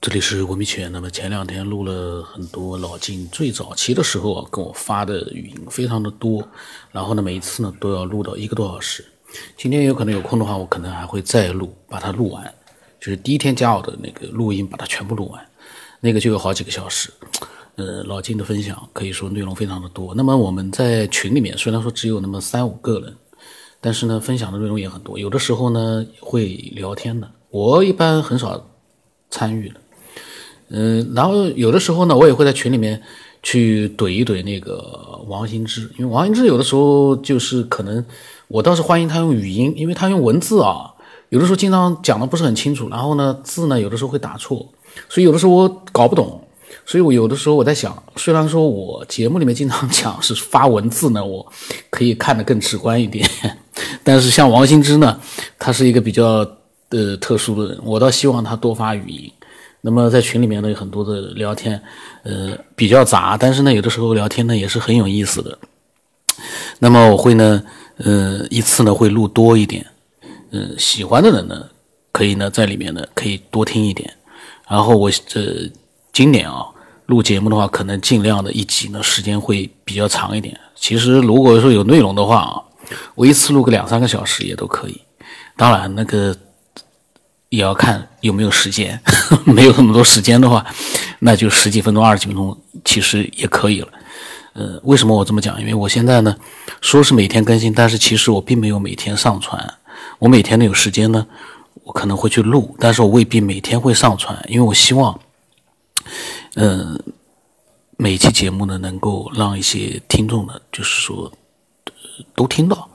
这里是文明犬。那么前两天录了很多老金最早期的时候啊，跟我发的语音非常的多，然后呢，每一次呢都要录到一个多小时。今天有可能有空的话，我可能还会再录，把它录完，就是第一天加我的那个录音，把它全部录完，那个就有好几个小时。呃，老金的分享可以说内容非常的多。那么我们在群里面虽然说只有那么三五个人，但是呢，分享的内容也很多。有的时候呢会聊天的，我一般很少参与的。嗯，然后有的时候呢，我也会在群里面去怼一怼那个王新之，因为王新之有的时候就是可能我倒是欢迎他用语音，因为他用文字啊，有的时候经常讲的不是很清楚，然后呢字呢有的时候会打错，所以有的时候我搞不懂，所以我有的时候我在想，虽然说我节目里面经常讲是发文字呢，我可以看得更直观一点，但是像王新之呢，他是一个比较呃特殊的人，我倒希望他多发语音。那么在群里面呢有很多的聊天，呃比较杂，但是呢有的时候聊天呢也是很有意思的。那么我会呢，呃一次呢会录多一点，嗯喜欢的人呢可以呢在里面呢可以多听一点。然后我这今年啊录节目的话，可能尽量的一集呢时间会比较长一点。其实如果说有内容的话啊，我一次录个两三个小时也都可以。当然那个。也要看有没有时间，没有那么多时间的话，那就十几分钟、二十几分钟其实也可以了。呃，为什么我这么讲？因为我现在呢，说是每天更新，但是其实我并没有每天上传。我每天呢有时间呢，我可能会去录，但是我未必每天会上传，因为我希望，嗯，每期节目呢能够让一些听众呢，就是说都听到。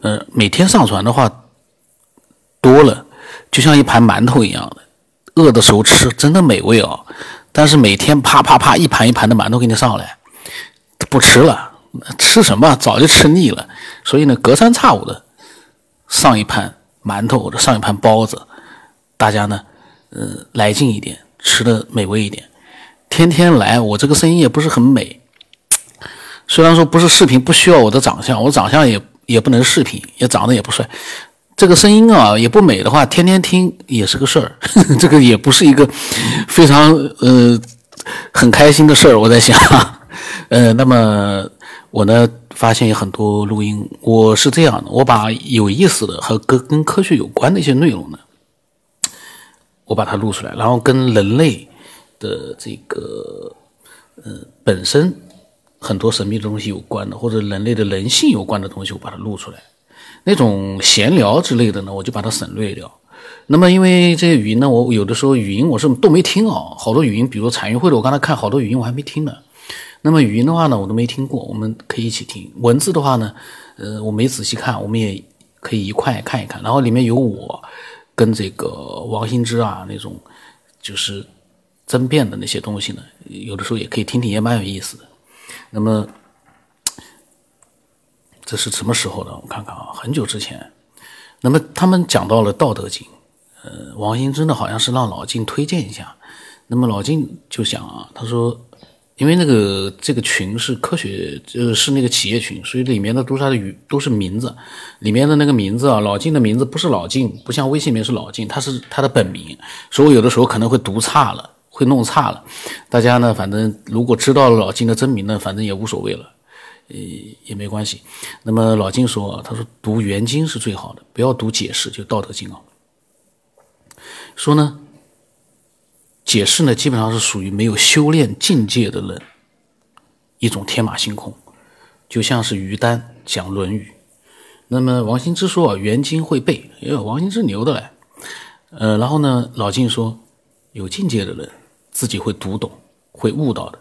呃，每天上传的话多了。就像一盘馒头一样的，饿的时候吃真的美味哦。但是每天啪啪啪一盘一盘的馒头给你上来，不吃了，吃什么？早就吃腻了。所以呢，隔三差五的上一盘馒头或者上一盘包子，大家呢，呃，来劲一点，吃的美味一点。天天来，我这个声音也不是很美。虽然说不是视频，不需要我的长相，我长相也也不能视频，也长得也不帅。这个声音啊也不美的话，天天听也是个事儿，这个也不是一个非常呃很开心的事儿。我在想，呃，那么我呢发现有很多录音，我是这样的，我把有意思的和跟跟科学有关的一些内容呢，我把它录出来，然后跟人类的这个呃本身很多神秘的东西有关的，或者人类的人性有关的东西，我把它录出来。那种闲聊之类的呢，我就把它省略掉。那么，因为这些语音呢，我有的时候语音我是都没听啊，好多语音，比如产业会的，我刚才看好多语音我还没听呢。那么语音的话呢，我都没听过，我们可以一起听。文字的话呢，呃，我没仔细看，我们也可以一块看一看。然后里面有我跟这个王新之啊那种就是争辩的那些东西呢，有的时候也可以听听，也蛮有意思的。那么。这是什么时候的？我看看啊，很久之前。那么他们讲到了《道德经》，呃，王兴真的好像是让老金推荐一下。那么老金就想啊，他说，因为那个这个群是科学，呃，是那个企业群，所以里面的都是他的语，都是名字。里面的那个名字啊，老金的名字不是老金，不像微信名是老金，他是他的本名，所以我有的时候可能会读差了，会弄差了。大家呢，反正如果知道了老金的真名呢，反正也无所谓了。呃，也没关系。那么老金说，他说读原经是最好的，不要读解释，就《道德经》啊。说呢，解释呢基本上是属于没有修炼境界的人一种天马行空，就像是于丹讲《论语》。那么王羲之说啊，原经会背，因为，王羲之牛的嘞。呃，然后呢，老金说，有境界的人自己会读懂，会悟到的，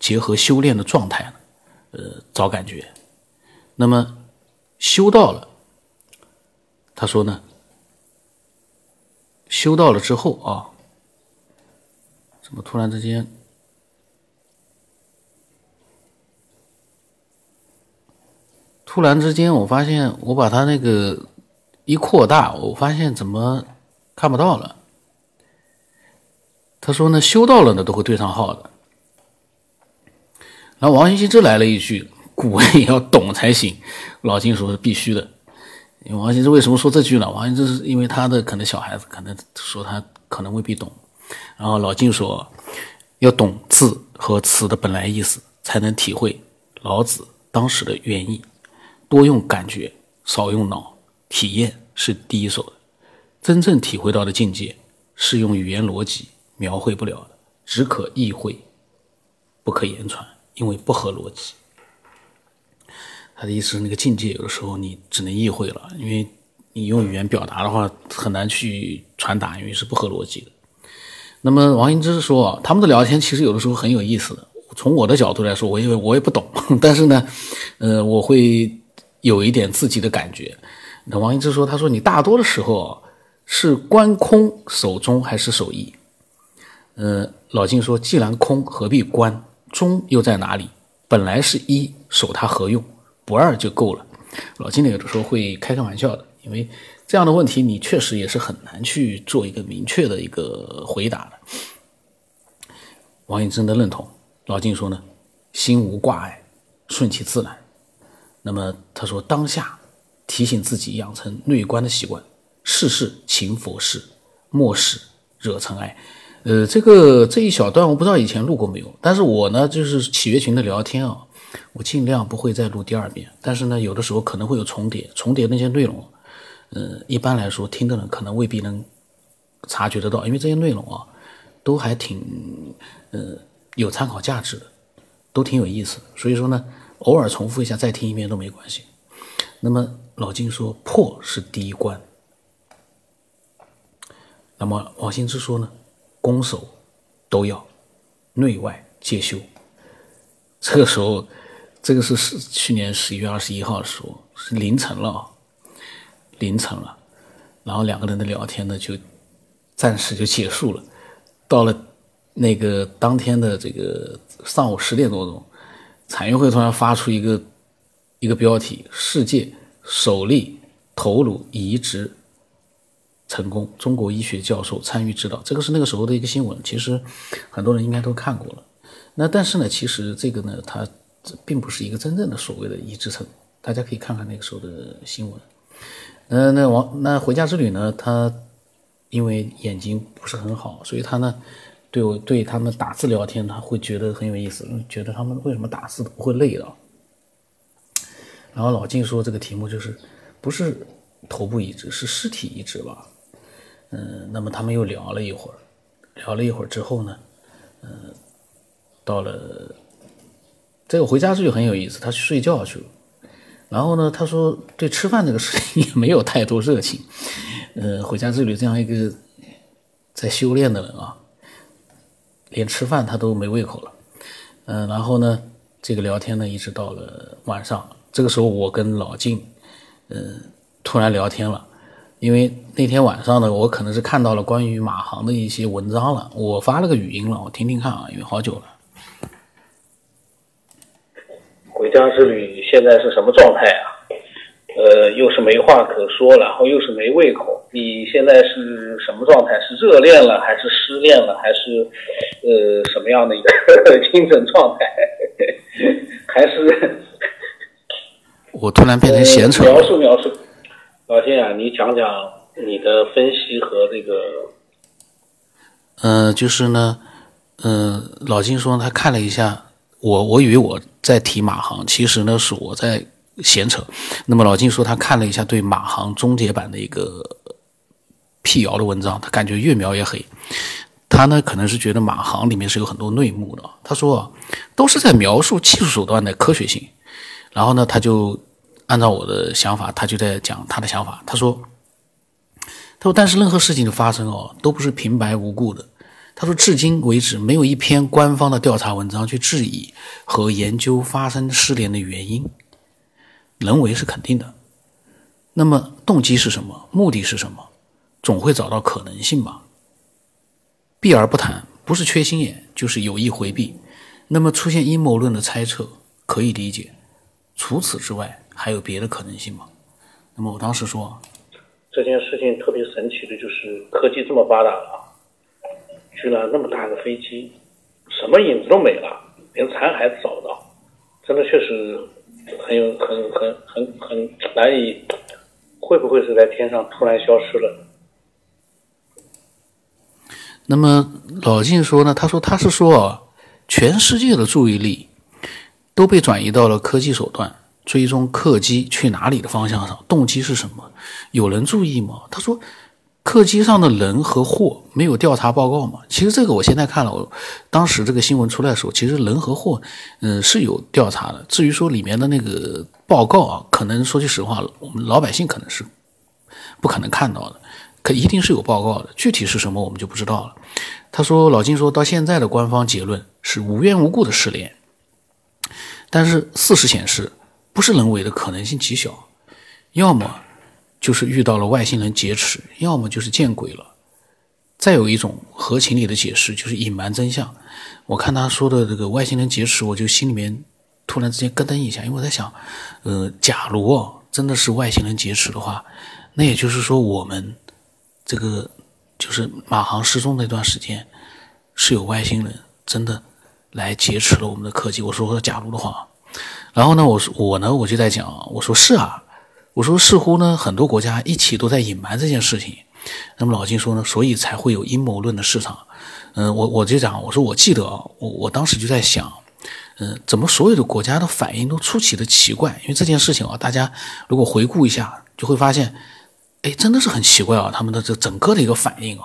结合修炼的状态。呃，找感觉，那么修到了，他说呢，修到了之后啊，怎么突然之间，突然之间，我发现我把他那个一扩大，我发现怎么看不到了？他说呢，修到了呢，都会对上号的。然后王羲之来了一句：“古文也要懂才行。”老金说是必须的。王羲之为什么说这句呢？王羲之是因为他的可能小孩子可能说他可能未必懂。然后老金说，要懂字和词的本来意思，才能体会老子当时的原意。多用感觉，少用脑，体验是第一手的。真正体会到的境界，是用语言逻辑描绘不了的，只可意会，不可言传，因为不合逻辑。他的意思是，那个境界有的时候你只能意会了，因为你用语言表达的话很难去传达，因为是不合逻辑的。那么王羲之说，他们的聊天其实有的时候很有意思的。从我的角度来说，我也我也不懂，但是呢，呃，我会有一点自己的感觉。那王羲之说，他说你大多的时候是观空守中还是守一？呃，老静说，既然空，何必观？中又在哪里？本来是一，守它何用？不二就够了。老金呢有的时候会开开玩笑的，因为这样的问题你确实也是很难去做一个明确的一个回答的。王羲之的认同，老金说呢，心无挂碍，顺其自然。那么他说，当下提醒自己养成内观的习惯，事事勤佛事，莫使惹尘埃。呃，这个这一小段我不知道以前录过没有，但是我呢就是企业群的聊天啊。我尽量不会再录第二遍，但是呢，有的时候可能会有重叠，重叠那些内容，嗯，一般来说听的人可能未必能察觉得到，因为这些内容啊，都还挺，呃，有参考价值的，都挺有意思，所以说呢，偶尔重复一下再听一遍都没关系。那么老金说破是第一关，那么王兴之说呢，攻守都要，内外皆修，这个时候。这个是是去年十一月二十一号的时候，是凌晨了，凌晨了，然后两个人的聊天呢就暂时就结束了。到了那个当天的这个上午十点多钟，产业会突然发出一个一个标题：“世界首例头颅移植成功，中国医学教授参与指导。”这个是那个时候的一个新闻，其实很多人应该都看过了。那但是呢，其实这个呢，它。并不是一个真正的所谓的移植成功，大家可以看看那个时候的新闻。嗯，那王那回家之旅呢？他因为眼睛不是很好，所以他呢对我对他们打字聊天，他会觉得很有意思，觉得他们为什么打字不会累的。然后老静说这个题目就是不是头部移植，是尸体移植吧？嗯，那么他们又聊了一会儿，聊了一会儿之后呢，嗯，到了。这个回家之旅很有意思，他去睡觉去了。然后呢，他说对吃饭这个事情也没有太多热情。呃，回家之旅这样一个在修炼的人啊，连吃饭他都没胃口了。嗯，然后呢，这个聊天呢一直到了晚上。这个时候我跟老静，嗯，突然聊天了，因为那天晚上呢，我可能是看到了关于马航的一些文章了，我发了个语音了，我听听看啊，因为好久了。回家之旅现在是什么状态啊？呃，又是没话可说，然后又是没胃口。你现在是什么状态？是热恋了，还是失恋了，还是呃什么样的一个 精神状态？还是我突然变成闲扯？描述描述，老金啊，你讲讲你的分析和这个。嗯，就是呢，嗯，老金说他看了一下。我我以为我在提马航，其实呢是我在闲扯。那么老金说他看了一下对马航终结版的一个辟谣的文章，他感觉越描越黑。他呢可能是觉得马航里面是有很多内幕的。他说都是在描述技术手段的科学性。然后呢他就按照我的想法，他就在讲他的想法。他说他说但是任何事情的发生哦都不是平白无故的。他说：“至今为止，没有一篇官方的调查文章去质疑和研究发生失联的原因。人为是肯定的，那么动机是什么？目的是什么？总会找到可能性吧。避而不谈，不是缺心眼，就是有意回避。那么出现阴谋论的猜测可以理解，除此之外还有别的可能性吗？那么我当时说，这件事情特别神奇的就是科技这么发达了。”居然那么大个飞机，什么影子都没了，连残骸都找不到，真的确实很有很很很很难以，会不会是在天上突然消失了？那么老晋说呢，他说他是说，全世界的注意力都被转移到了科技手段追踪客机去哪里的方向上，动机是什么？有人注意吗？他说。客机上的人和货没有调查报告嘛？其实这个我现在看了，我当时这个新闻出来的时候，其实人和货，嗯，是有调查的。至于说里面的那个报告啊，可能说句实话，我们老百姓可能是不可能看到的，可一定是有报告的。具体是什么，我们就不知道了。他说，老金说到现在的官方结论是无缘无故的失联，但是事实显示，不是人为的可能性极小，要么。就是遇到了外星人劫持，要么就是见鬼了。再有一种合情理的解释，就是隐瞒真相。我看他说的这个外星人劫持，我就心里面突然之间咯噔一下，因为我在想，呃，假如真的是外星人劫持的话，那也就是说我们这个就是马航失踪那段时间是有外星人真的来劫持了我们的科技。我说假如的话，然后呢，我说我呢我就在讲，我说是啊。我说，似乎呢，很多国家一起都在隐瞒这件事情。那么老金说呢，所以才会有阴谋论的市场。嗯，我我就讲，我说我记得，我我当时就在想，嗯，怎么所有的国家的反应都出奇的奇怪？因为这件事情啊，大家如果回顾一下，就会发现，哎，真的是很奇怪啊，他们的这整个的一个反应啊，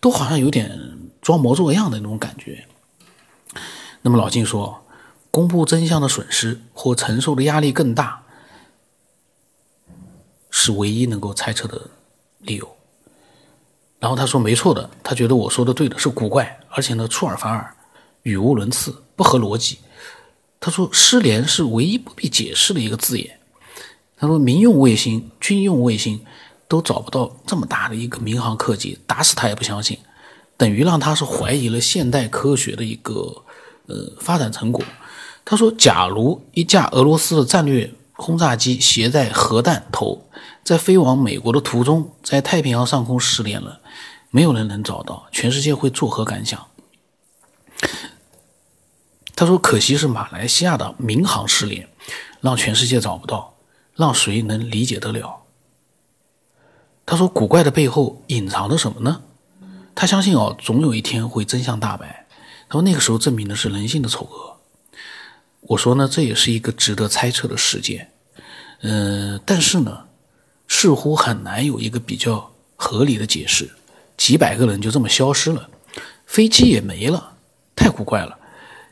都好像有点装模作样的那种感觉。那么老金说，公布真相的损失或承受的压力更大。是唯一能够猜测的理由。然后他说：“没错的，他觉得我说的对的，是古怪，而且呢出尔反尔，语无伦次，不合逻辑。”他说：“失联是唯一不必解释的一个字眼。”他说：“民用卫星、军用卫星都找不到这么大的一个民航客机，打死他也不相信，等于让他是怀疑了现代科学的一个呃发展成果。”他说：“假如一架俄罗斯的战略。”轰炸机携带核弹头，在飞往美国的途中，在太平洋上空失联了，没有人能找到，全世界会作何感想？他说：“可惜是马来西亚的民航失联，让全世界找不到，让谁能理解得了？”他说：“古怪的背后隐藏着什么呢？”他相信哦，总有一天会真相大白。他说：“那个时候证明的是人性的丑恶。”我说呢，这也是一个值得猜测的事件，嗯，但是呢，似乎很难有一个比较合理的解释。几百个人就这么消失了，飞机也没了，太古怪了。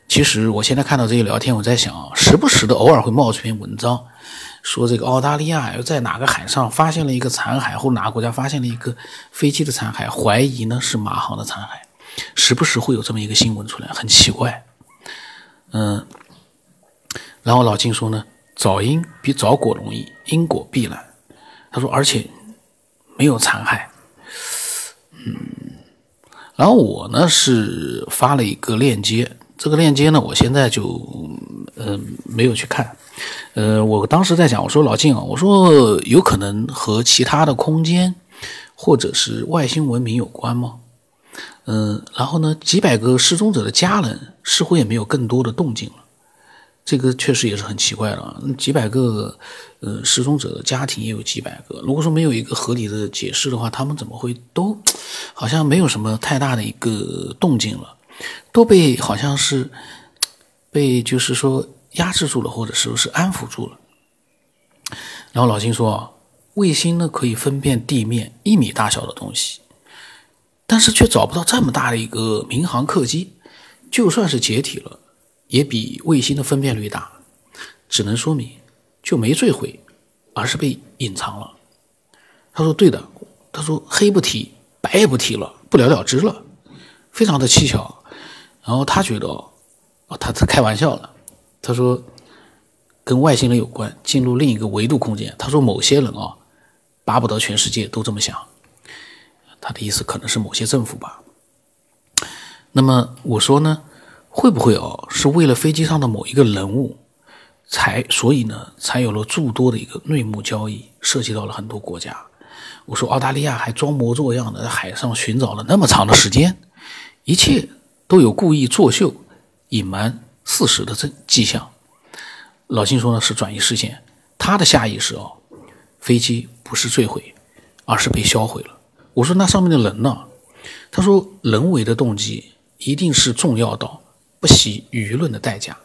其实我现在看到这些聊天，我在想啊，时不时的偶尔会冒出一篇文章，说这个澳大利亚又在哪个海上发现了一个残骸，或哪个国家发现了一个飞机的残骸，怀疑呢是马航的残骸，时不时会有这么一个新闻出来，很奇怪，嗯。然后老金说呢，找因比找果容易，因果必然。他说，而且没有残骸。嗯，然后我呢是发了一个链接，这个链接呢，我现在就嗯没有去看。呃，我当时在讲，我说老金啊，我说有可能和其他的空间或者是外星文明有关吗？嗯，然后呢，几百个失踪者的家人似乎也没有更多的动静了。这个确实也是很奇怪了，几百个呃失踪者的家庭也有几百个。如果说没有一个合理的解释的话，他们怎么会都好像没有什么太大的一个动静了，都被好像是被就是说压制住了，或者是不是安抚住了。然后老金说，卫星呢可以分辨地面一米大小的东西，但是却找不到这么大的一个民航客机，就算是解体了。也比卫星的分辨率大，只能说明就没坠毁，而是被隐藏了。他说：“对的。”他说：“黑不提，白也不提了，不了了之了，非常的蹊跷。”然后他觉得，哦，他在开玩笑了。他说：“跟外星人有关，进入另一个维度空间。”他说：“某些人啊，巴不得全世界都这么想。”他的意思可能是某些政府吧。那么我说呢？会不会哦？是为了飞机上的某一个人物，才所以呢，才有了诸多的一个内幕交易，涉及到了很多国家。我说澳大利亚还装模作样的在海上寻找了那么长的时间，一切都有故意作秀、隐瞒事实的这迹象。老金说呢是转移视线，他的下意识哦，飞机不是坠毁，而是被销毁了。我说那上面的人呢？他说，人为的动机一定是重要到不惜舆论的代价。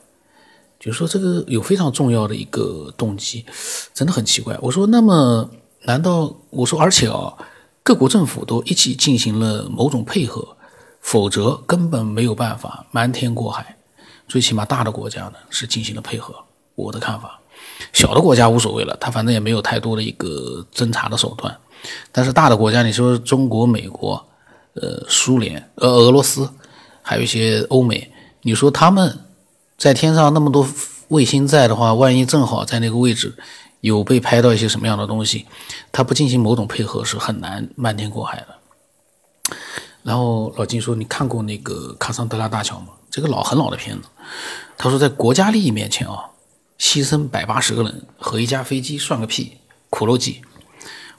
就是说，这个有非常重要的一个动机，真的很奇怪。我说，那么难道我说，而且啊，各国政府都一起进行了某种配合，否则根本没有办法瞒天过海。最起码大的国家呢是进行了配合。我的看法，小的国家无所谓了，他反正也没有太多的一个侦查的手段。但是大的国家，你说中国、美国、呃，苏联、呃，俄罗斯，还有一些欧美，你说他们。在天上那么多卫星在的话，万一正好在那个位置有被拍到一些什么样的东西，他不进行某种配合是很难瞒天过海的。然后老金说：“你看过那个卡桑德拉大桥吗？这个老很老的片子。”他说：“在国家利益面前啊，牺牲百八十个人和一架飞机算个屁，苦肉计。”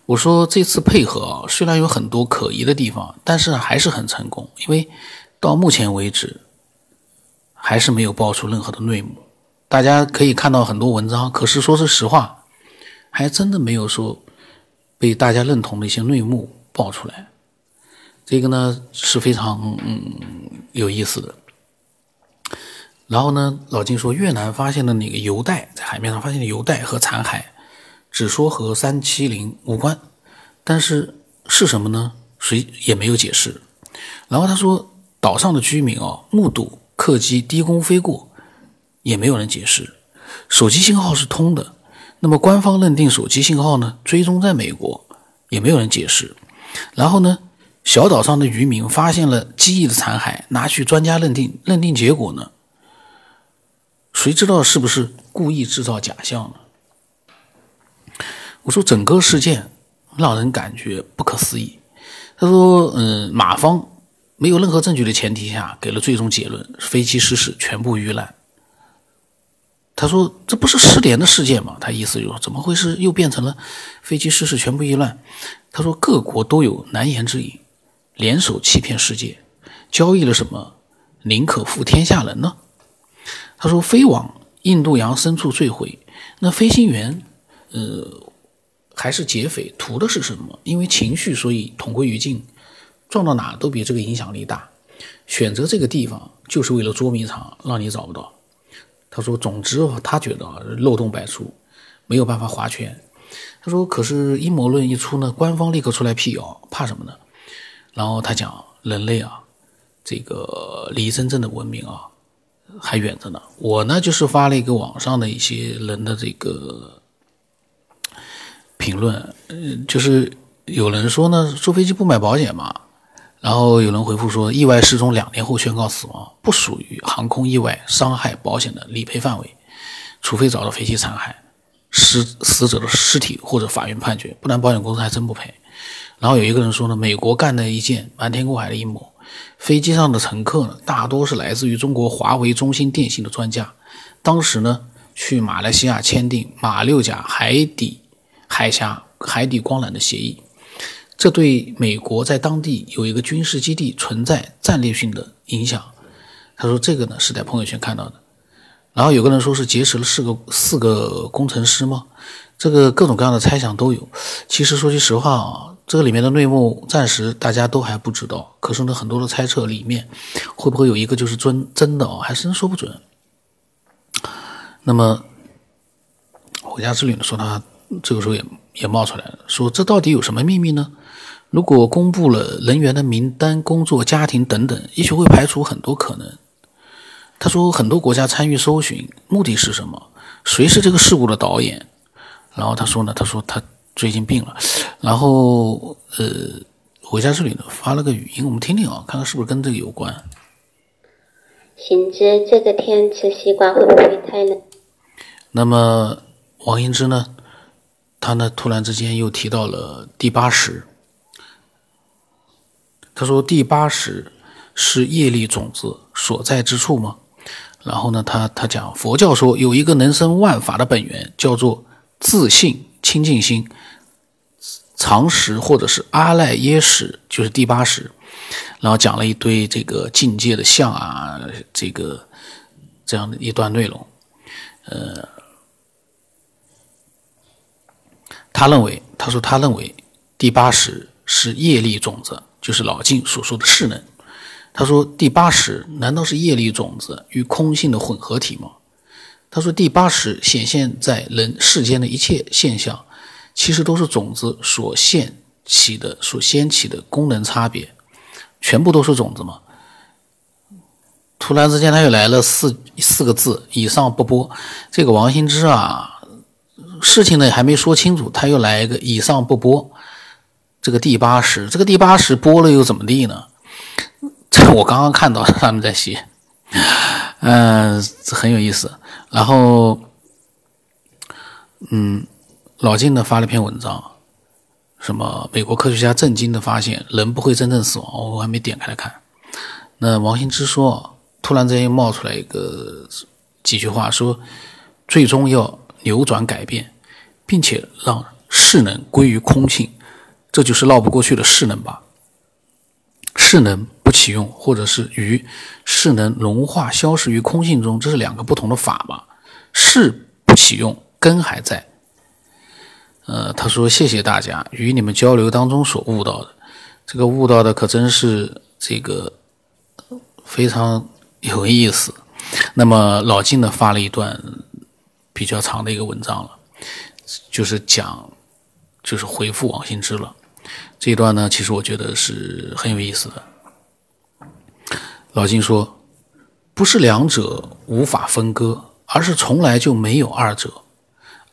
我说：“这次配合啊，虽然有很多可疑的地方，但是还是很成功，因为到目前为止。”还是没有爆出任何的内幕，大家可以看到很多文章，可是说是实话，还真的没有说被大家认同的一些内幕爆出来。这个呢是非常嗯有意思的。然后呢，老金说越南发现的那个油袋，在海面上发现的油袋和残骸，只说和三七零无关，但是是什么呢？谁也没有解释。然后他说岛上的居民哦目睹。客机低空飞过，也没有人解释。手机信号是通的，那么官方认定手机信号呢？追踪在美国，也没有人解释。然后呢，小岛上的渔民发现了机翼的残骸，拿去专家认定，认定结果呢？谁知道是不是故意制造假象呢？我说整个事件让人感觉不可思议。他说：“嗯，马方。”没有任何证据的前提下，给了最终结论：飞机失事，全部遇难。他说：“这不是失联的事件吗？”他意思就是：怎么回事？又变成了飞机失事，全部遇难？他说：“各国都有难言之隐，联手欺骗世界，交易了什么？宁可负天下人呢？”他说：“飞往印度洋深处坠毁，那飞行员，呃，还是劫匪，图的是什么？因为情绪，所以同归于尽。”撞到哪都比这个影响力大，选择这个地方就是为了捉迷藏，让你找不到。他说：“总之，他觉得漏洞百出，没有办法划拳。”他说：“可是阴谋论一出呢，官方立刻出来辟谣，怕什么呢？”然后他讲：“人类啊，这个离真正的文明啊还远着呢。”我呢就是发了一个网上的一些人的这个评论，嗯，就是有人说呢，坐飞机不买保险嘛。然后有人回复说，意外失踪两年后宣告死亡，不属于航空意外伤害保险的理赔范围，除非找到飞机残骸、死死者的尸体或者法院判决，不然保险公司还真不赔。然后有一个人说呢，美国干的一件瞒天过海的阴谋，飞机上的乘客呢，大多是来自于中国华为、中兴电信的专家，当时呢去马来西亚签订马六甲海底海峡海底光缆的协议。这对美国在当地有一个军事基地存在战略性的影响。他说：“这个呢是在朋友圈看到的。”然后有个人说是劫持了四个四个工程师吗？这个各种各样的猜想都有。其实说句实话啊，这个里面的内幕暂时大家都还不知道。可是呢，很多的猜测里面会不会有一个就是真真的哦，还真说不准。那么回家之旅呢，说他这个时候也也冒出来了，说这到底有什么秘密呢？如果公布了人员的名单、工作、家庭等等，也许会排除很多可能。他说，很多国家参与搜寻，目的是什么？谁是这个事故的导演？然后他说呢，他说他最近病了，然后呃，回家这里呢发了个语音，我们听听啊，看看是不是跟这个有关。行知，这个天吃西瓜会不会太冷？那么王英之呢？他呢突然之间又提到了第八识。他说：“第八识是业力种子所在之处吗？”然后呢，他他讲佛教说有一个能生万法的本源，叫做自信清净心、常识或者是阿赖耶识，就是第八识。然后讲了一堆这个境界的相啊，这个这样的一段内容。呃，他认为，他说他认为第八识是业力种子。就是老静所说的势能。他说第八识难道是业力种子与空性的混合体吗？他说第八识显现在人世间的一切现象，其实都是种子所现起的、所掀起的功能差别，全部都是种子吗？突然之间他又来了四四个字：以上不播。这个王羲之啊，事情呢还没说清楚，他又来一个以上不播。这个第八十，这个第八十播了又怎么地呢？这 我刚刚看到他们在写，嗯，很有意思。然后，嗯，老金呢发了篇文章，什么美国科学家震惊的发现，人不会真正死亡。我还没点开来看。那王兴之说，突然之间又冒出来一个几句话，说最终要扭转改变，并且让势能归于空性，这就是绕不过去的势能吧。势能不启用，或者是与势能融化消失于空性中，这是两个不同的法吧？势不启用，根还在。呃，他说：“谢谢大家与你们交流当中所悟到的，这个悟到的可真是这个非常有意思。”那么老金呢发了一段比较长的一个文章了，就是讲，就是回复王羲之了。这一段呢，其实我觉得是很有意思的。老金说：“不是两者无法分割，而是从来就没有二者。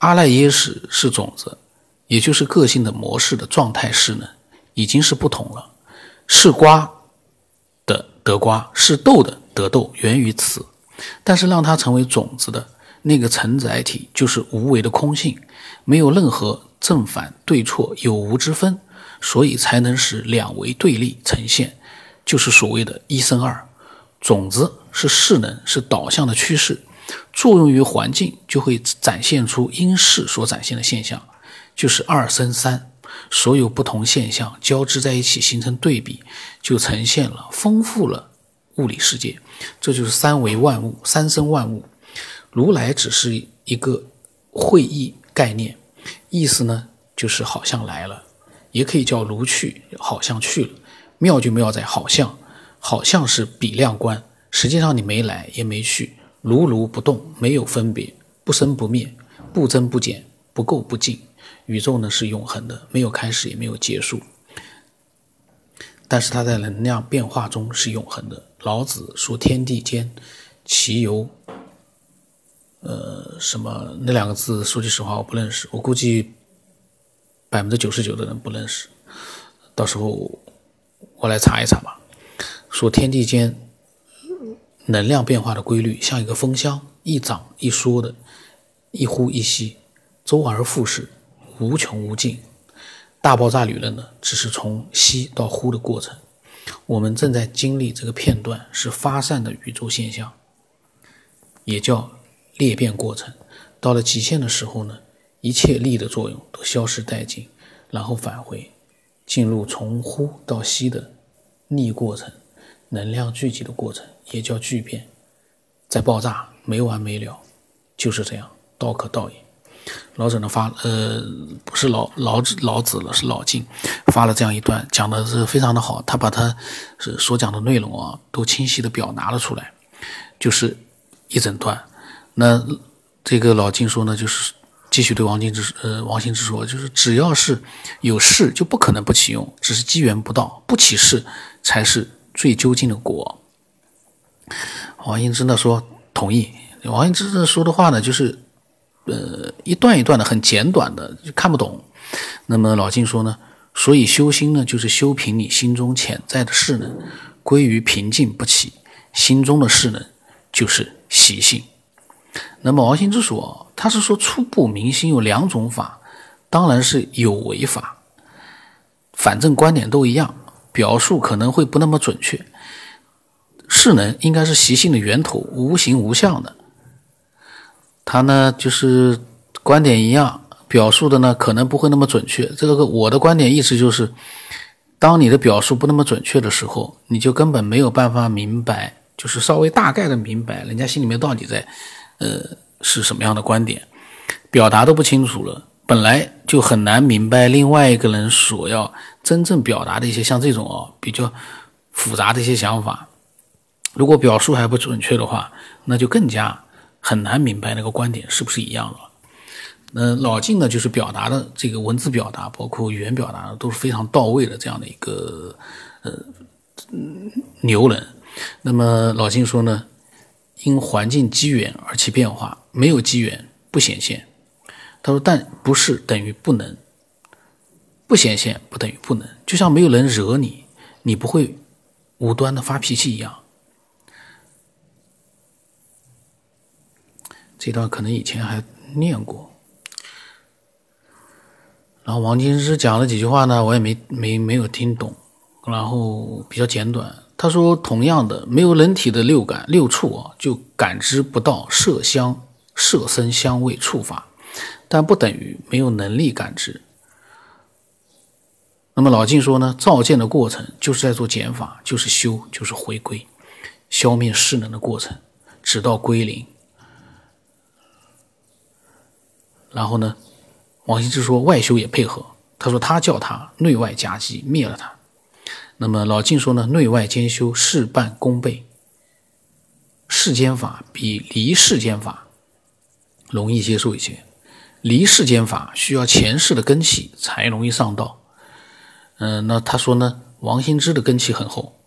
阿赖耶识是种子，也就是个性的模式的状态势能，已经是不同了。是瓜的得瓜，是豆的得豆，源于此。但是让它成为种子的那个承载体，就是无为的空性，没有任何正反对错有无之分。”所以才能使两维对立呈现，就是所谓的一生二。种子是势能，是导向的趋势，作用于环境，就会展现出因势所展现的现象，就是二生三。所有不同现象交织在一起，形成对比，就呈现了丰富了物理世界。这就是三维万物，三生万物。如来只是一个会意概念，意思呢，就是好像来了。也可以叫如去，好像去了。妙就妙在好像，好像是比量观，实际上你没来也没去，如如不动，没有分别，不生不灭，不增不减，不垢不净。宇宙呢是永恒的，没有开始也没有结束，但是它在能量变化中是永恒的。老子说：“天地间，其由……呃，什么那两个字？说句实话，我不认识，我估计。”百分之九十九的人不认识，到时候我来查一查吧。说天地间能量变化的规律，像一个风箱，一涨一缩的，一呼一吸，周而复始，无穷无尽。大爆炸理论呢，只是从吸到呼的过程。我们正在经历这个片段，是发散的宇宙现象，也叫裂变过程。到了极限的时候呢？一切力的作用都消失殆尽，然后返回，进入从呼到吸的逆过程，能量聚集的过程也叫聚变，在爆炸没完没了，就是这样，道可道也。老者呢发呃不是老老子老子了，是老静发了这样一段，讲的是非常的好，他把他是所讲的内容啊都清晰的表达了出来，就是一整段。那这个老静说呢，就是。继续对王羲之呃王羲之说，就是只要是有事，就不可能不启用，只是机缘不到，不起事才是最究竟的果。王羲之呢说同意，王羲之说的话呢，就是呃一段一段的很简短的，就看不懂。那么老静说呢，所以修心呢，就是修平你心中潜在的势能，归于平静不起。心中的势能就是习性。那么王羲之说。他是说初步明心有两种法，当然是有为法，反正观点都一样，表述可能会不那么准确。势能应该是习性的源头，无形无相的。他呢就是观点一样，表述的呢可能不会那么准确。这个我的观点意思就是，当你的表述不那么准确的时候，你就根本没有办法明白，就是稍微大概的明白人家心里面到底在，呃。是什么样的观点，表达都不清楚了，本来就很难明白另外一个人所要真正表达的一些像这种哦比较复杂的一些想法，如果表述还不准确的话，那就更加很难明白那个观点是不是一样的。那老晋呢，就是表达的这个文字表达，包括语言表达都是非常到位的这样的一个呃牛人。那么老晋说呢，因环境机缘而起变化，没有机缘不显现。他说：“但不是等于不能，不显现不等于不能。就像没有人惹你，你不会无端的发脾气一样。”这段可能以前还念过。然后王金之讲了几句话呢，我也没没没有听懂，然后比较简短。他说：“同样的，没有人体的六感六触啊，就感知不到色香、色声、香味、触法。”但不等于没有能力感知。那么老静说呢，造见的过程就是在做减法，就是修，就是回归，消灭势能的过程，直到归零。然后呢，王羲之说外修也配合，他说他叫他内外夹击灭了他。那么老静说呢，内外兼修，事半功倍。世间法比离世间法容易接受一些。离世间法需要前世的根气才容易上道。嗯，那他说呢，王羲之的根气很厚。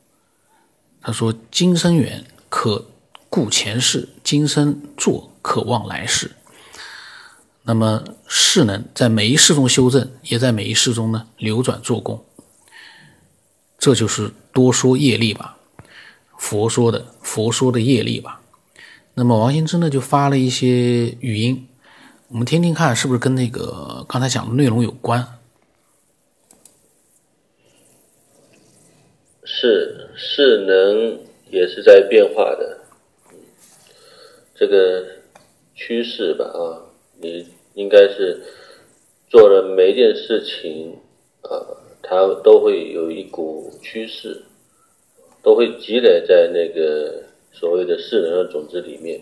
他说：“今生缘可顾前世，今生做可望来世。”那么势能在每一世中修正，也在每一世中呢流转做功。这就是多说业力吧，佛说的佛说的业力吧。那么王羲之呢就发了一些语音。我们听听看，是不是跟那个刚才讲的内容有关？是，势能也是在变化的，这个趋势吧啊，你应该是做了每一件事情啊，它都会有一股趋势，都会积累在那个所谓的势能的种子里面，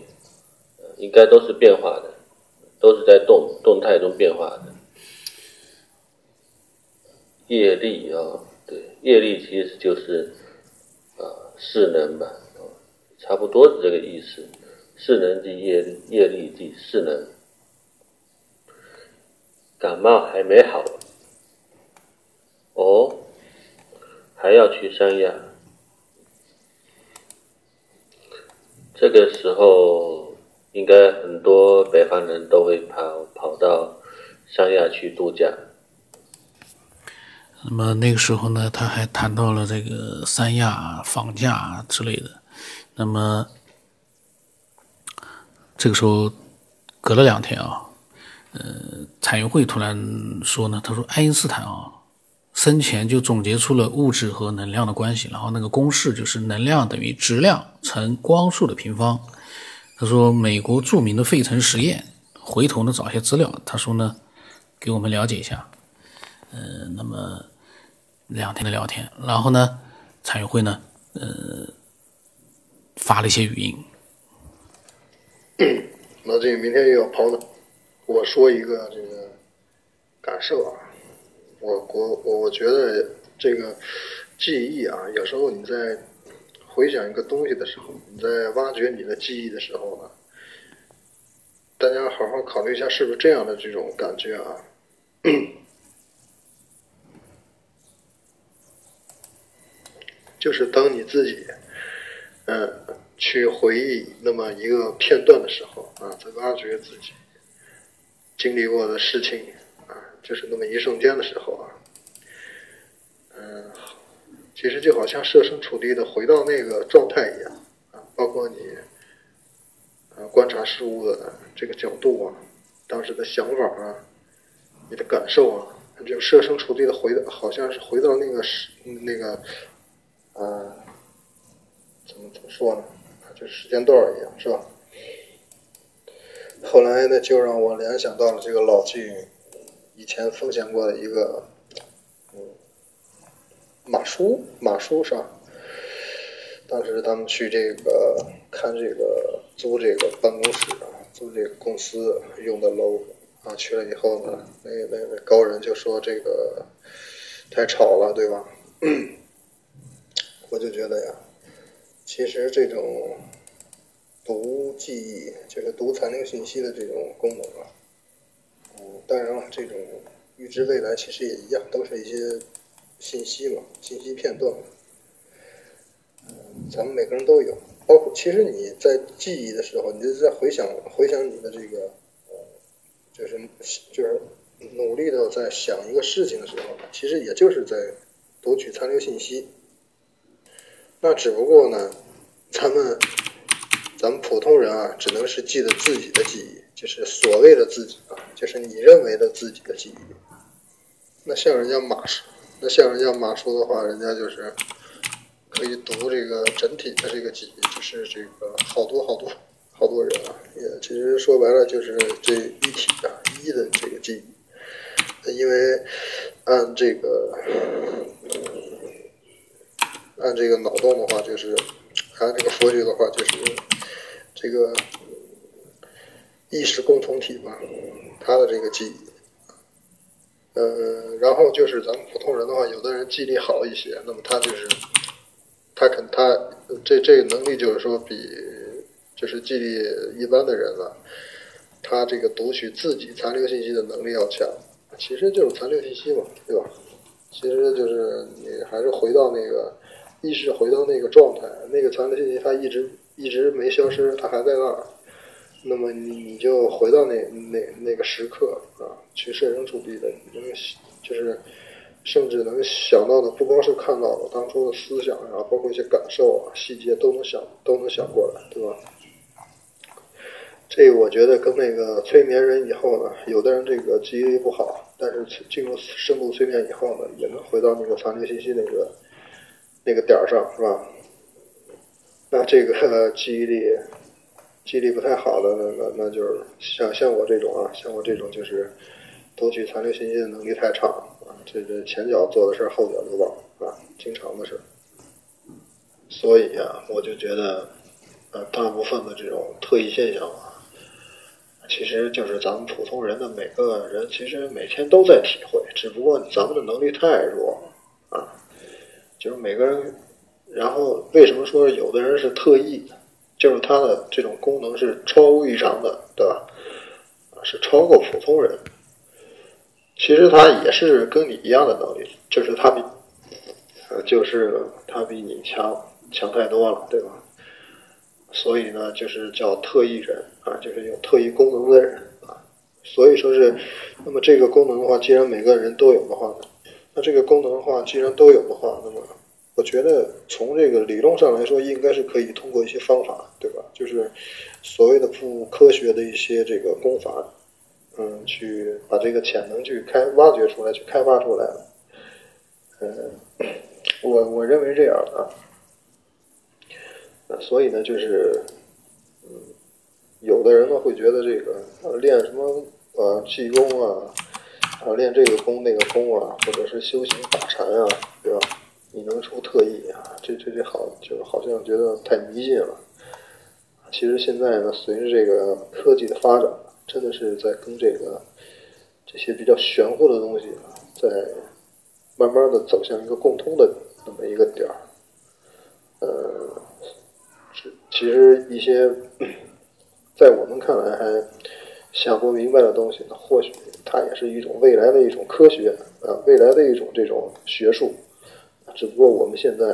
应该都是变化的。都是在动动态中变化的业力啊，对，业力其实就是啊势能吧，差不多是这个意思。势能即业力，业力即势能。感冒还没好，哦，还要去三亚，这个时候。应该很多北方人都会跑跑到三亚去度假。那么那个时候呢，他还谈到了这个三亚房价之类的。那么这个时候隔了两天啊，呃，彩云会突然说呢，他说爱因斯坦啊生前就总结出了物质和能量的关系，然后那个公式就是能量等于质量乘光速的平方。他说：“美国著名的费城实验，回头呢找一些资料。他说呢，给我们了解一下。呃，那么两天的聊天，然后呢，参与会呢，呃，发了一些语音。那这个明天又要跑呢。我说一个这个感受啊，我我我觉得这个记忆啊，有时候你在。”回想一个东西的时候，你在挖掘你的记忆的时候呢，大家好好考虑一下，是不是这样的这种感觉啊？就是当你自己，嗯，去回忆那么一个片段的时候啊，在挖掘自己经历过的事情，就是那么一瞬间的时候啊，嗯。其实就好像设身处地的回到那个状态一样啊，包括你啊观察事物的这个角度啊，当时的想法啊，你的感受啊，就设身处地的回到，好像是回到那个时那个啊，怎么怎么说呢？就是时间段一样，是吧？后来呢，就让我联想到了这个老纪以前分享过的一个。嗯马叔，马叔是吧？当时他们去这个看这个租这个办公室，租这个公司用的楼啊，去了以后呢，那那那高人就说这个太吵了，对吧？我就觉得呀，其实这种读记忆，就是读残留信息的这种功能啊，当然了，这种预知未来其实也一样，都是一些信息嘛，信息片段。嗯，咱们每个人都有，包括其实你在记忆的时候，你就在回想回想你的这个呃。就是就是努力的在想一个事情的时候，其实也就是在读取残留信息。那只不过呢，咱们咱们普通人啊，只能是记得自己的记忆，就是所谓的自己啊，就是你认为的自己的记忆。那像人家马叔，那像人家马叔的话，人家就是可以读这个整体的这个记忆，就是这个好多好多。好多人啊，也其实说白了就是这一体啊，一的这个记忆，因为按这个按这个脑洞的话，就是按这个佛学的话，就是这个意识共同体嘛，他的这个记忆，呃，然后就是咱们普通人的话，有的人记忆力好一些，那么他就是他肯他这这个能力就是说比。就是记忆力一般的人了，他这个读取自己残留信息的能力要强，其实就是残留信息嘛，对吧？其实就是你还是回到那个意识，回到那个状态，那个残留信息它一直一直没消失，它还在那儿。那么你你就回到那那那个时刻啊，去设身处地的，能就是甚至能想到的，不光是看到了当初的思想啊，包括一些感受啊、细节都能想都能想过来，对吧？这我觉得跟那个催眠人以后呢，有的人这个记忆力不好，但是进入深度催眠以后呢，也能回到那个残留信息那个那个点儿上，是吧？那这个记忆力记忆力不太好的，那那那就是像像我这种啊，像我这种就是读取残留信息的能力太差啊，这这前脚做的事后脚就忘啊，经常的事。所以啊，我就觉得呃，大部分的这种特异现象啊。其实就是咱们普通人的每个人，其实每天都在体会，只不过咱们的能力太弱啊。就是每个人，然后为什么说有的人是特异？就是他的这种功能是超乎异常的，对吧？啊，是超过普通人。其实他也是跟你一样的能力，就是他比，呃，就是他比你强强太多了，对吧？所以呢，就是叫特异人啊，就是有特异功能的人啊。所以说是，那么这个功能的话，既然每个人都有的话，那这个功能的话，既然都有的话，那么我觉得从这个理论上来说，应该是可以通过一些方法，对吧？就是所谓的不科学的一些这个功法，嗯，去把这个潜能去开挖掘出来，去开发出来。嗯，我我认为这样啊。所以呢，就是，嗯，有的人呢会觉得这个练什么呃气功啊，啊练这个功那个功啊，或者是修行打禅啊，对吧？你能出特异啊？这这这好，就好像觉得太迷信了。其实现在呢，随着这个科技的发展，真的是在跟这个这些比较玄乎的东西啊，在慢慢的走向一个共通的那么一个点儿，呃。其实一些在我们看来还想不明白的东西呢，或许它也是一种未来的一种科学啊，未来的一种这种学术，只不过我们现在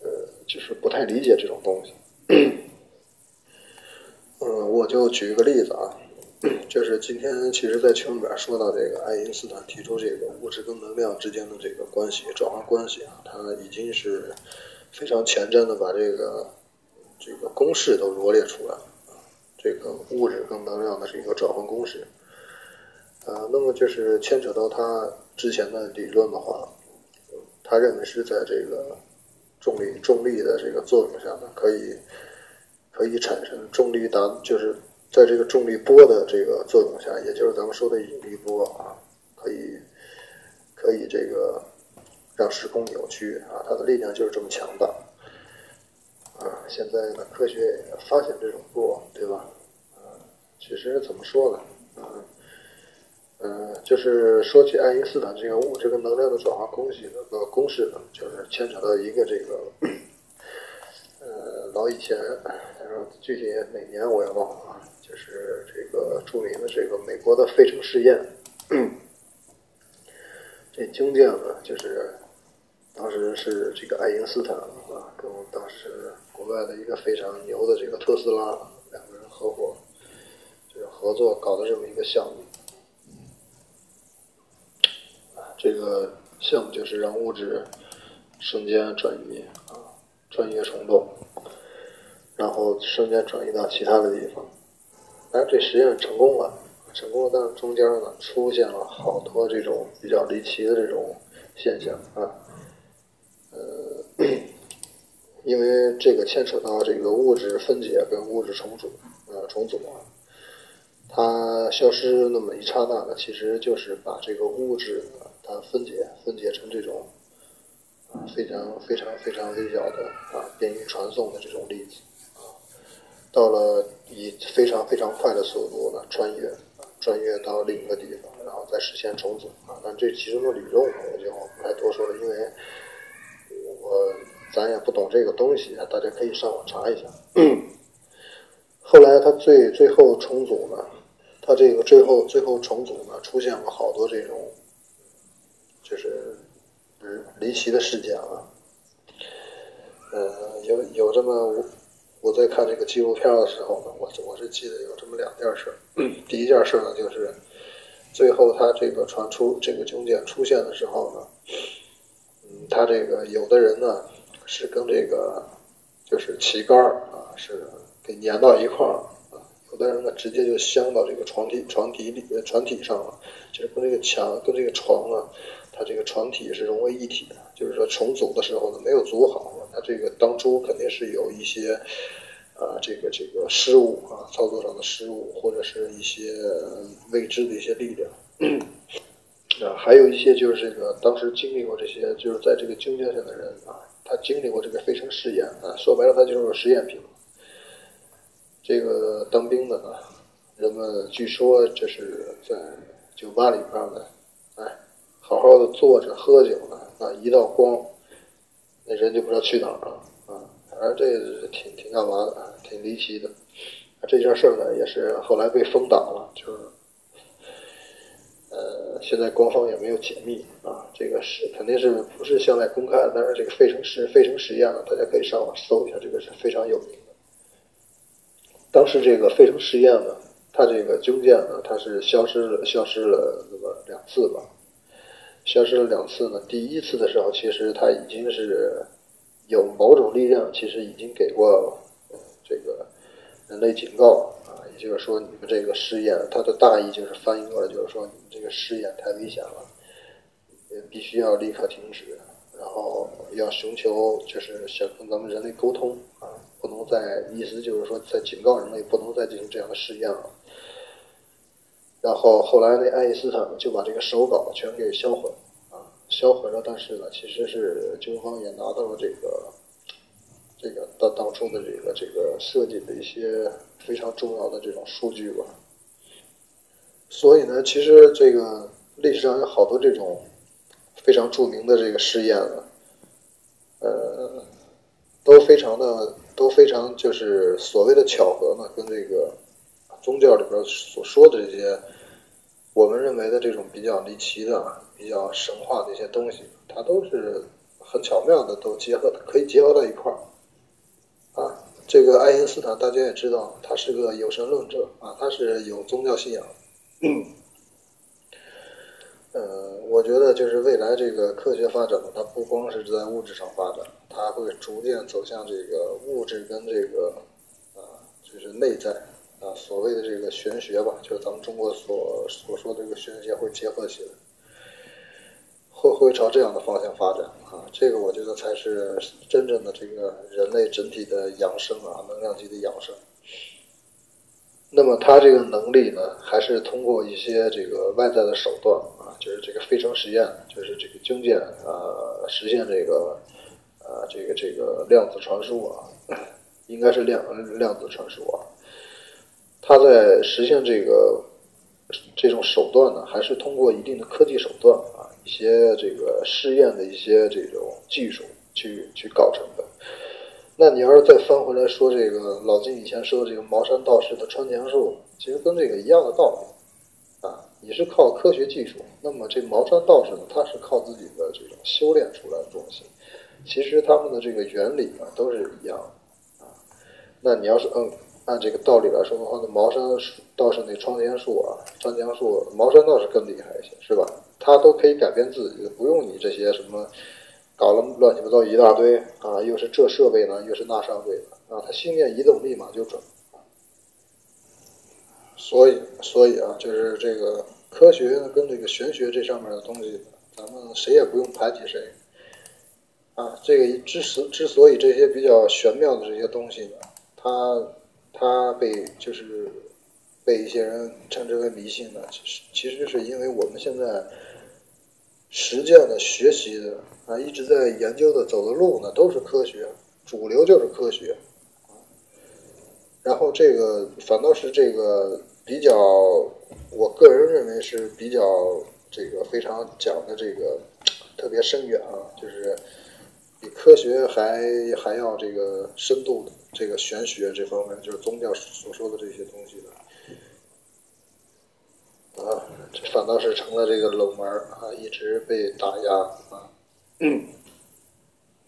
呃就是不太理解这种东西。嗯，我就举一个例子啊，就是今天其实，在群里边说到这个爱因斯坦提出这个物质跟能量之间的这个关系转换关系啊，他已经是非常前瞻的把这个。这个公式都罗列出来了，这个物质跟能量的是一个转换公式，啊，那么就是牵扯到他之前的理论的话，他认为是在这个重力重力的这个作用下呢，可以可以产生重力达，就是在这个重力波的这个作用下，也就是咱们说的引力波啊，可以可以这个让时空扭曲啊，它的力量就是这么强大。啊，现在呢，科学发现这种波，对吧？啊，其实怎么说呢？啊，就是说起爱因斯坦这个物质跟能量的转化公式，那个公式呢，就是牵扯到一个这个，呃，老以前，他说具体哪年我也忘了啊，就是这个著名的这个美国的费城试验，这经典呢，就是当时是这个爱因斯坦啊，跟当时国外的一个非常牛的这个特斯拉两个人合伙，就是合作搞的这么一个项目。这个项目就是让物质瞬间转移啊，转移虫洞，然后瞬间转移到其他的地方。哎，这实验成功了，成功了，但是中间呢出现了好多这种比较离奇的这种现象啊。呃，因为这个牵扯到这个物质分解跟物质重组，呃，重组啊。它消失那么一刹那呢，其实就是把这个物质。啊分解分解成这种啊非常非常非常微小的啊便于传送的这种粒子啊，到了以非常非常快的速度呢穿越啊穿越到另一个地方，然后再实现重组啊。但这其中的理论我就不太多说了，因为我咱也不懂这个东西啊，大家可以上网查一下。后来它最最后重组呢，它这个最后最后重组呢出现了好多这种。就是嗯离奇的事件啊，呃，有有这么我我在看这个纪录片的时候呢，我我是记得有这么两件事儿。第一件事呢，就是最后他这个传出这个经典出现的时候呢，嗯，他这个有的人呢是跟这个就是旗杆啊是给粘到一块儿啊，有的人呢直接就镶到这个床体床体里床体上了，就是跟这个墙跟这个床啊。它这个船体是融为一体的，就是说重组的时候呢没有组好，它这个当初肯定是有一些啊这个这个失误啊操作上的失误，或者是一些未知的一些力量啊，还有一些就是这个当时经历过这些，就是在这个军阶上的人啊，他经历过这个飞升试验啊，说白了他就是个实验品。这个当兵的呢，人们据说这是在酒吧里边的。好好的坐着喝酒呢，啊，一道光，那人就不知道去哪儿了啊！反正这挺挺干嘛的，挺离奇的。这件事呢，也是后来被封挡了，就是，呃，现在官方也没有解密啊。这个是肯定是不是向外公开，但是这个费城实费城实验呢，大家可以上网搜一下，这个是非常有名的。当时这个费城实验呢，它这个军舰呢，它是消失了，消失了那么两次吧。消失了两次呢。第一次的时候，其实它已经是有某种力量，其实已经给过这个人类警告啊，也就是说，你们这个试验，它的大意就是翻译过来，就是说，你们这个试验太危险了，必须要立刻停止，然后要寻求，就是想跟咱们人类沟通啊，不能再，意思就是说，在警告人类不能再进行这样的试验了。然后后来那爱因斯坦就把这个手稿全给销毁了啊，销毁了。但是呢，其实是军方也拿到了这个这个当当初的这个这个设计的一些非常重要的这种数据吧。所以呢，其实这个历史上有好多这种非常著名的这个试验呢，呃，都非常的都非常就是所谓的巧合呢，跟这个宗教里边所说的这些。我们认为的这种比较离奇的、比较神话的一些东西，它都是很巧妙的，都结合，可以结合到一块儿。啊，这个爱因斯坦大家也知道，他是个有神论者啊，他是有宗教信仰。嗯，我觉得就是未来这个科学发展呢，它不光是在物质上发展，它会逐渐走向这个物质跟这个啊，就是内在。啊，所谓的这个玄学吧，就是咱们中国所所说的这个玄学会结合起来，会会朝这样的方向发展啊。这个我觉得才是真正的这个人类整体的养生啊，能量级的养生。那么他这个能力呢，还是通过一些这个外在的手段啊，就是这个费城实验，就是这个军舰啊，实现这个啊，这个这个量子传输啊，应该是量量子传输啊。他在实现这个这种手段呢，还是通过一定的科技手段啊，一些这个试验的一些这种技术去去搞成的。那你要是再翻回来说这个老金以前说的这个茅山道士的穿墙术，其实跟这个一样的道理啊，你是靠科学技术。那么这茅山道士呢，他是靠自己的这种修炼出来的东西，其实他们的这个原理呢都是一样的啊。那你要是嗯按这个道理来说的话，那茅山道士那穿天术啊，穿墙术，茅山道士更厉害一些，是吧？他都可以改变自己，不用你这些什么。搞了乱七八糟一大堆啊，又是这设备呢，又是那设备呢啊，他心念一动，立马就准。所以，所以啊，就是这个科学跟这个玄学这上面的东西，咱们谁也不用排挤谁啊。这个之所之所以这些比较玄妙的这些东西呢，它它被就是被一些人称之为迷信呢，其实其实就是因为我们现在实践的学习的。啊，一直在研究的走的路呢，都是科学，主流就是科学，然后这个反倒是这个比较，我个人认为是比较这个非常讲的这个特别深远啊，就是比科学还还要这个深度的这个玄学这方面，就是宗教所说的这些东西的，啊，反倒是成了这个冷门啊，一直被打压啊。嗯，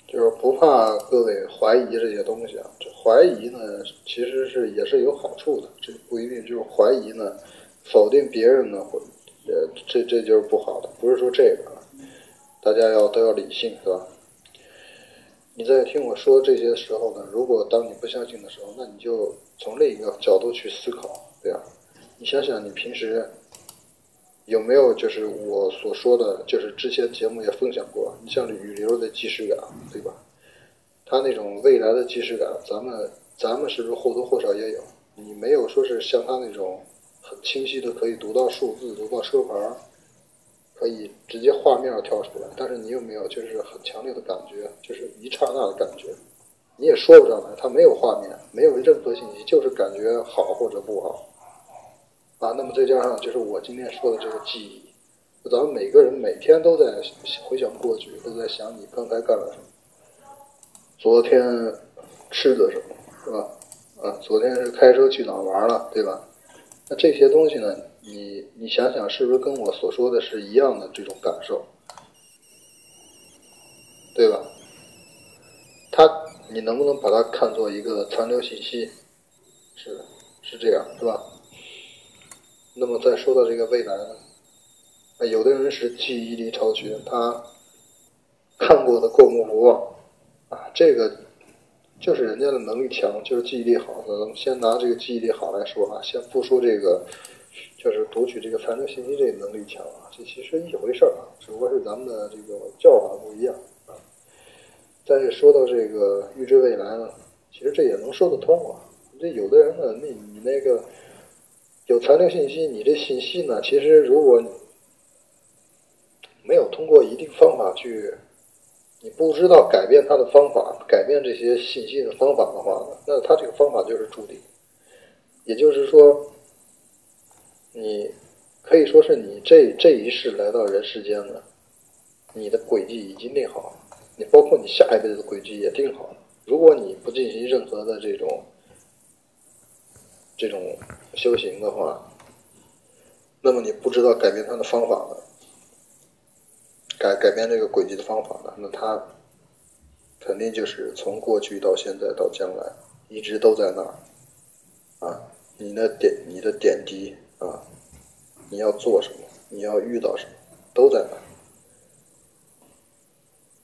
就是不怕各位怀疑这些东西啊。这怀疑呢，其实是也是有好处的。这不一定就是怀疑呢，否定别人呢，或呃，这这就是不好的。不是说这个啊，大家要都要理性，是吧？你在听我说这些时候呢，如果当你不相信的时候，那你就从另一个角度去思考，对吧？你想想，你平时。有没有就是我所说的，就是之前节目也分享过，你像雨流的即视感，对吧？他那种未来的即视感，咱们咱们是不是或多或少也有？你没有说是像他那种很清晰的可以读到数字、读到车牌，可以直接画面跳出来，但是你有没有就是很强烈的感觉，就是一刹那的感觉？你也说不上来，它没有画面，没有任何信息，就是感觉好或者不好。啊，那么再加上就是我今天说的这个记忆，咱们每个人每天都在回想过去，都在想你刚才干了什么，昨天吃的什么，是吧？啊，昨天是开车去哪玩了，对吧？那这些东西呢，你你想想，是不是跟我所说的是一样的这种感受，对吧？它，你能不能把它看作一个残留信息？是，是这样，是吧？那么再说到这个未来呢？有的人是记忆力超群，他看过的过目不忘啊，这个就是人家的能力强，就是记忆力好。那咱们先拿这个记忆力好来说啊，先不说这个，就是读取这个残留信息这个能力强啊，这其实一回事儿啊，只不过是咱们的这个叫法不一样啊。但是说到这个预知未来呢，其实这也能说得通啊。这有的人呢，那你那个。有残留信息，你这信息呢？其实如果没有通过一定方法去，你不知道改变它的方法，改变这些信息的方法的话，那它这个方法就是注定。也就是说，你可以说是你这这一世来到人世间了，你的轨迹已经定好了，你包括你下一辈子的轨迹也定好了。如果你不进行任何的这种。这种修行的话，那么你不知道改变它的方法了，改改变这个轨迹的方法了，那它肯定就是从过去到现在到将来，一直都在那儿啊。你的点，你的点滴啊，你要做什么，你要遇到什么，都在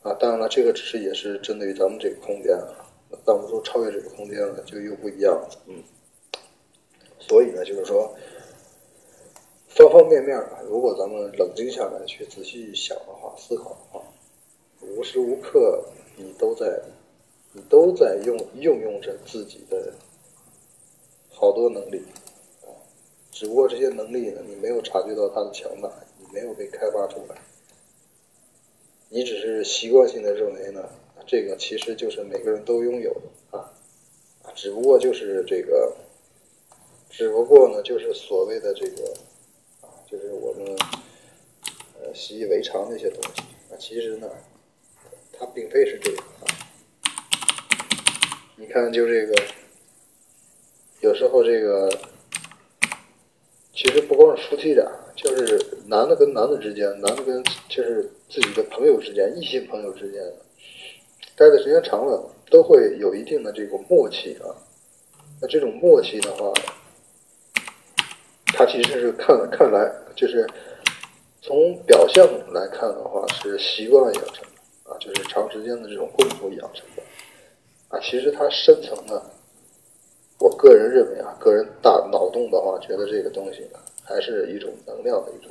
那啊。当然了，这个只是也是针对于咱们这个空间啊。当我们说超越这个空间了，就又不一样了，嗯。所以呢，就是说，方方面面啊，如果咱们冷静下来去仔细想的话、思考的话，无时无刻你都在，你都在用运用着自己的好多能力，只不过这些能力呢，你没有察觉到它的强大，你没有被开发出来，你只是习惯性的认为呢，这个其实就是每个人都拥有的啊，只不过就是这个。只不过呢，就是所谓的这个啊就是我们呃习以为常的一些东西。啊其实呢，它并非是这样啊。你看，就这个，有时候这个，其实不光是夫妻俩，就是男的跟男的之间，男的跟就是自己的朋友之间，异性朋友之间，待的时间长了，都会有一定的这个默契啊。那这种默契的话，它其实是看看来就是从表象来看的话，是习惯养成的啊，就是长时间的这种共同养成的啊。其实它深层的，我个人认为啊，个人大脑洞的话，觉得这个东西呢，还是一种能量的一种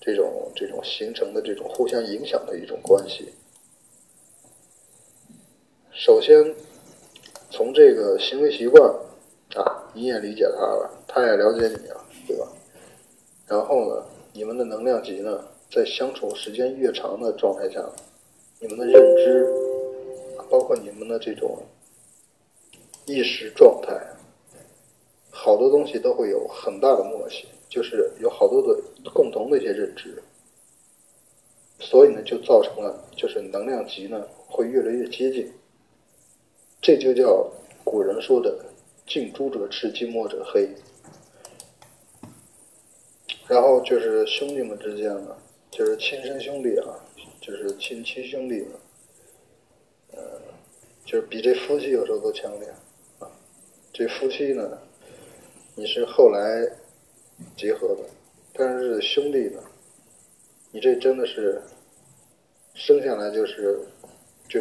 这种这种形成的这种互相影响的一种关系。首先。从这个行为习惯啊，你也理解他了，他也了解你啊，对吧？然后呢，你们的能量级呢，在相处时间越长的状态下，你们的认知，包括你们的这种意识状态，好多东西都会有很大的默契，就是有好多的共同的一些认知，所以呢，就造成了就是能量级呢会越来越接近。这就叫古人说的“近朱者赤，近墨者黑”。然后就是兄弟们之间呢，就是亲生兄弟啊，就是亲亲兄弟们，呃，就是比这夫妻有时候都强烈。这夫妻呢，你是后来结合的，但是兄弟呢，你这真的是生下来就是就。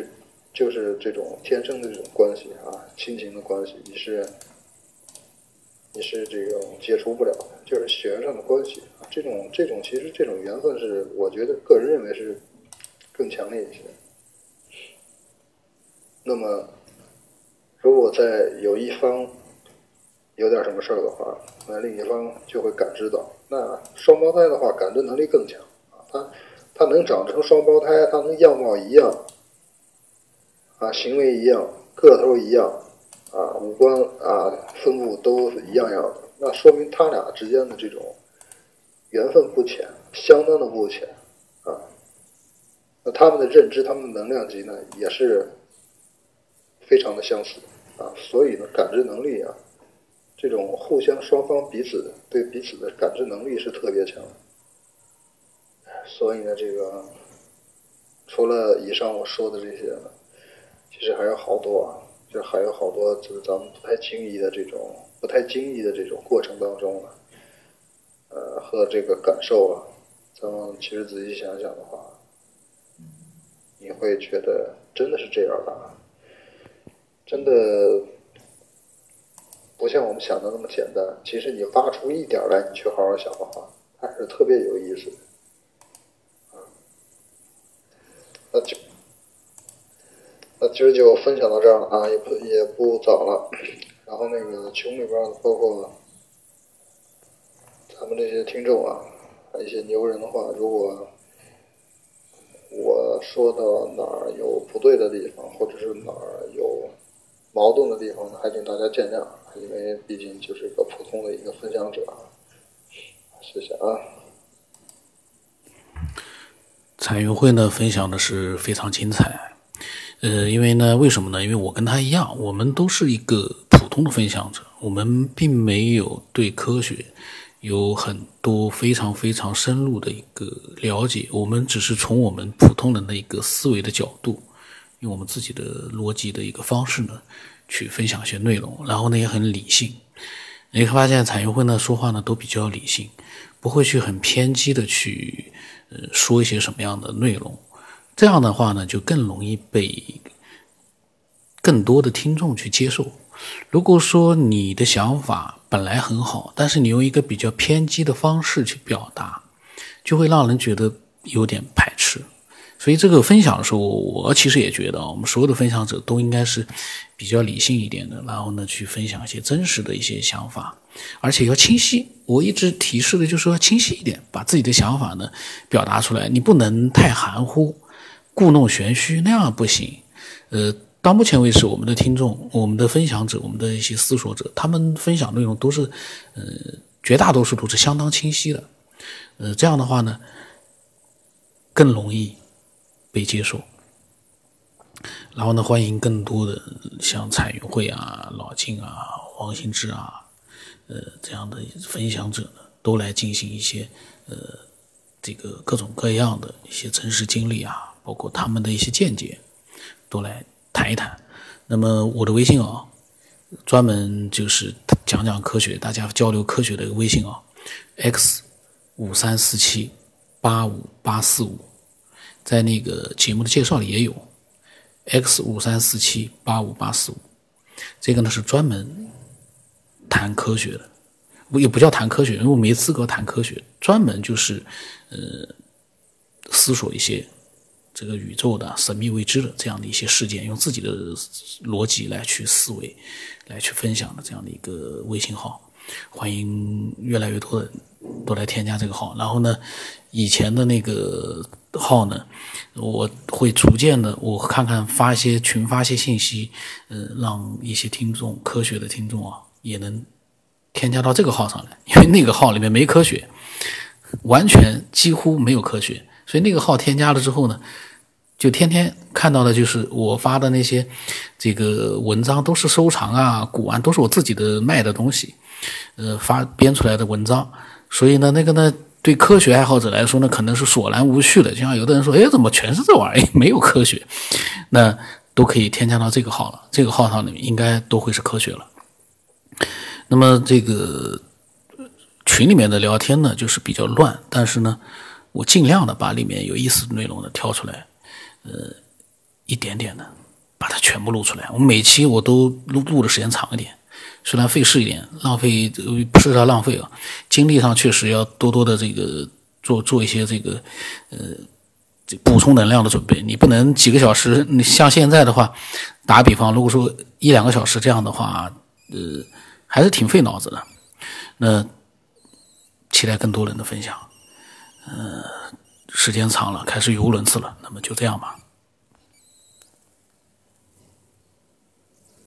就是这种天生的这种关系啊，亲情的关系，你是你是这种解除不了的，就是血缘上的关系啊。这种这种其实这种缘分是，我觉得个人认为是更强烈一些。那么，如果在有一方有点什么事儿的话，那另一方就会感知到。那双胞胎的话，感知能力更强啊，他他能长成双胞胎，他能样貌一样。啊，行为一样，个头一样，啊，五官啊分布都一样样的，那说明他俩之间的这种缘分不浅，相当的不浅，啊，那他们的认知，他们的能量级呢，也是非常的相似，啊，所以呢，感知能力啊，这种互相双方彼此对彼此的感知能力是特别强，所以呢，这个除了以上我说的这些呢。其实还有好多啊，就还有好多，就是咱们不太经意的这种、不太经意的这种过程当中啊，呃，和这个感受啊，咱们其实仔细想想的话，你会觉得真的是这样的，真的不像我们想的那么简单。其实你挖出一点来，你去好好想的话，还是特别有意思的，啊，那就。那今儿就分享到这儿了啊，也不也不早了。然后那个群里边包括咱们这些听众啊，一些牛人的话，如果我说到哪儿有不对的地方，或者是哪儿有矛盾的地方呢，还请大家见谅，因为毕竟就是一个普通的一个分享者。谢谢啊。彩云会呢，分享的是非常精彩。呃，因为呢，为什么呢？因为我跟他一样，我们都是一个普通的分享者，我们并没有对科学有很多非常非常深入的一个了解，我们只是从我们普通人的一个思维的角度，用我们自己的逻辑的一个方式呢，去分享一些内容，然后呢也很理性。你会发现彩云会呢说话呢都比较理性，不会去很偏激的去呃说一些什么样的内容。这样的话呢，就更容易被更多的听众去接受。如果说你的想法本来很好，但是你用一个比较偏激的方式去表达，就会让人觉得有点排斥。所以这个分享的时候，我其实也觉得，我们所有的分享者都应该是比较理性一点的，然后呢，去分享一些真实的一些想法，而且要清晰。我一直提示的就是说，清晰一点，把自己的想法呢表达出来，你不能太含糊。故弄玄虚那样不行，呃，到目前为止，我们的听众、我们的分享者、我们的一些思索者，他们分享内容都是，呃，绝大多数都是相当清晰的。呃，这样的话呢，更容易被接受。然后呢，欢迎更多的像彩云会啊、老静啊、黄兴志啊，呃，这样的分享者呢，都来进行一些呃，这个各种各样的一些真实经历啊，包括他们的一些见解，都来谈一谈。那么我的微信啊，专门就是讲讲科学，大家交流科学的一个微信啊，x 五三四七八五八四五，在那个节目的介绍里也有。x 五三四七八五八四五，这个呢是专门谈科学的，我也不叫谈科学，因为我没资格谈科学，专门就是呃思索一些这个宇宙的神秘未知的这样的一些事件，用自己的逻辑来去思维，来去分享的这样的一个微信号。欢迎越来越多的都来添加这个号，然后呢，以前的那个号呢，我会逐渐的，我看看发一些群发一些信息，呃，让一些听众科学的听众啊，也能添加到这个号上来，因为那个号里面没科学，完全几乎没有科学，所以那个号添加了之后呢，就天天看到的就是我发的那些这个文章，都是收藏啊、古玩，都是我自己的卖的东西。呃，发编出来的文章，所以呢，那个呢，对科学爱好者来说呢，可能是索然无趣的。就像有的人说，哎，怎么全是这玩意儿，没有科学？那都可以添加到这个号了。这个号上里面应该都会是科学了。那么这个群里面的聊天呢，就是比较乱，但是呢，我尽量的把里面有意思的内容呢挑出来，呃，一点点的把它全部录出来。我每期我都录录的时间长一点。虽然费事一点，浪费不是说浪费啊，精力上确实要多多的这个做做一些这个呃这补充能量的准备。你不能几个小时，你像现在的话，打比方，如果说一两个小时这样的话，呃，还是挺费脑子的。那期待更多人的分享。呃，时间长了，开始语无伦次了，那么就这样吧。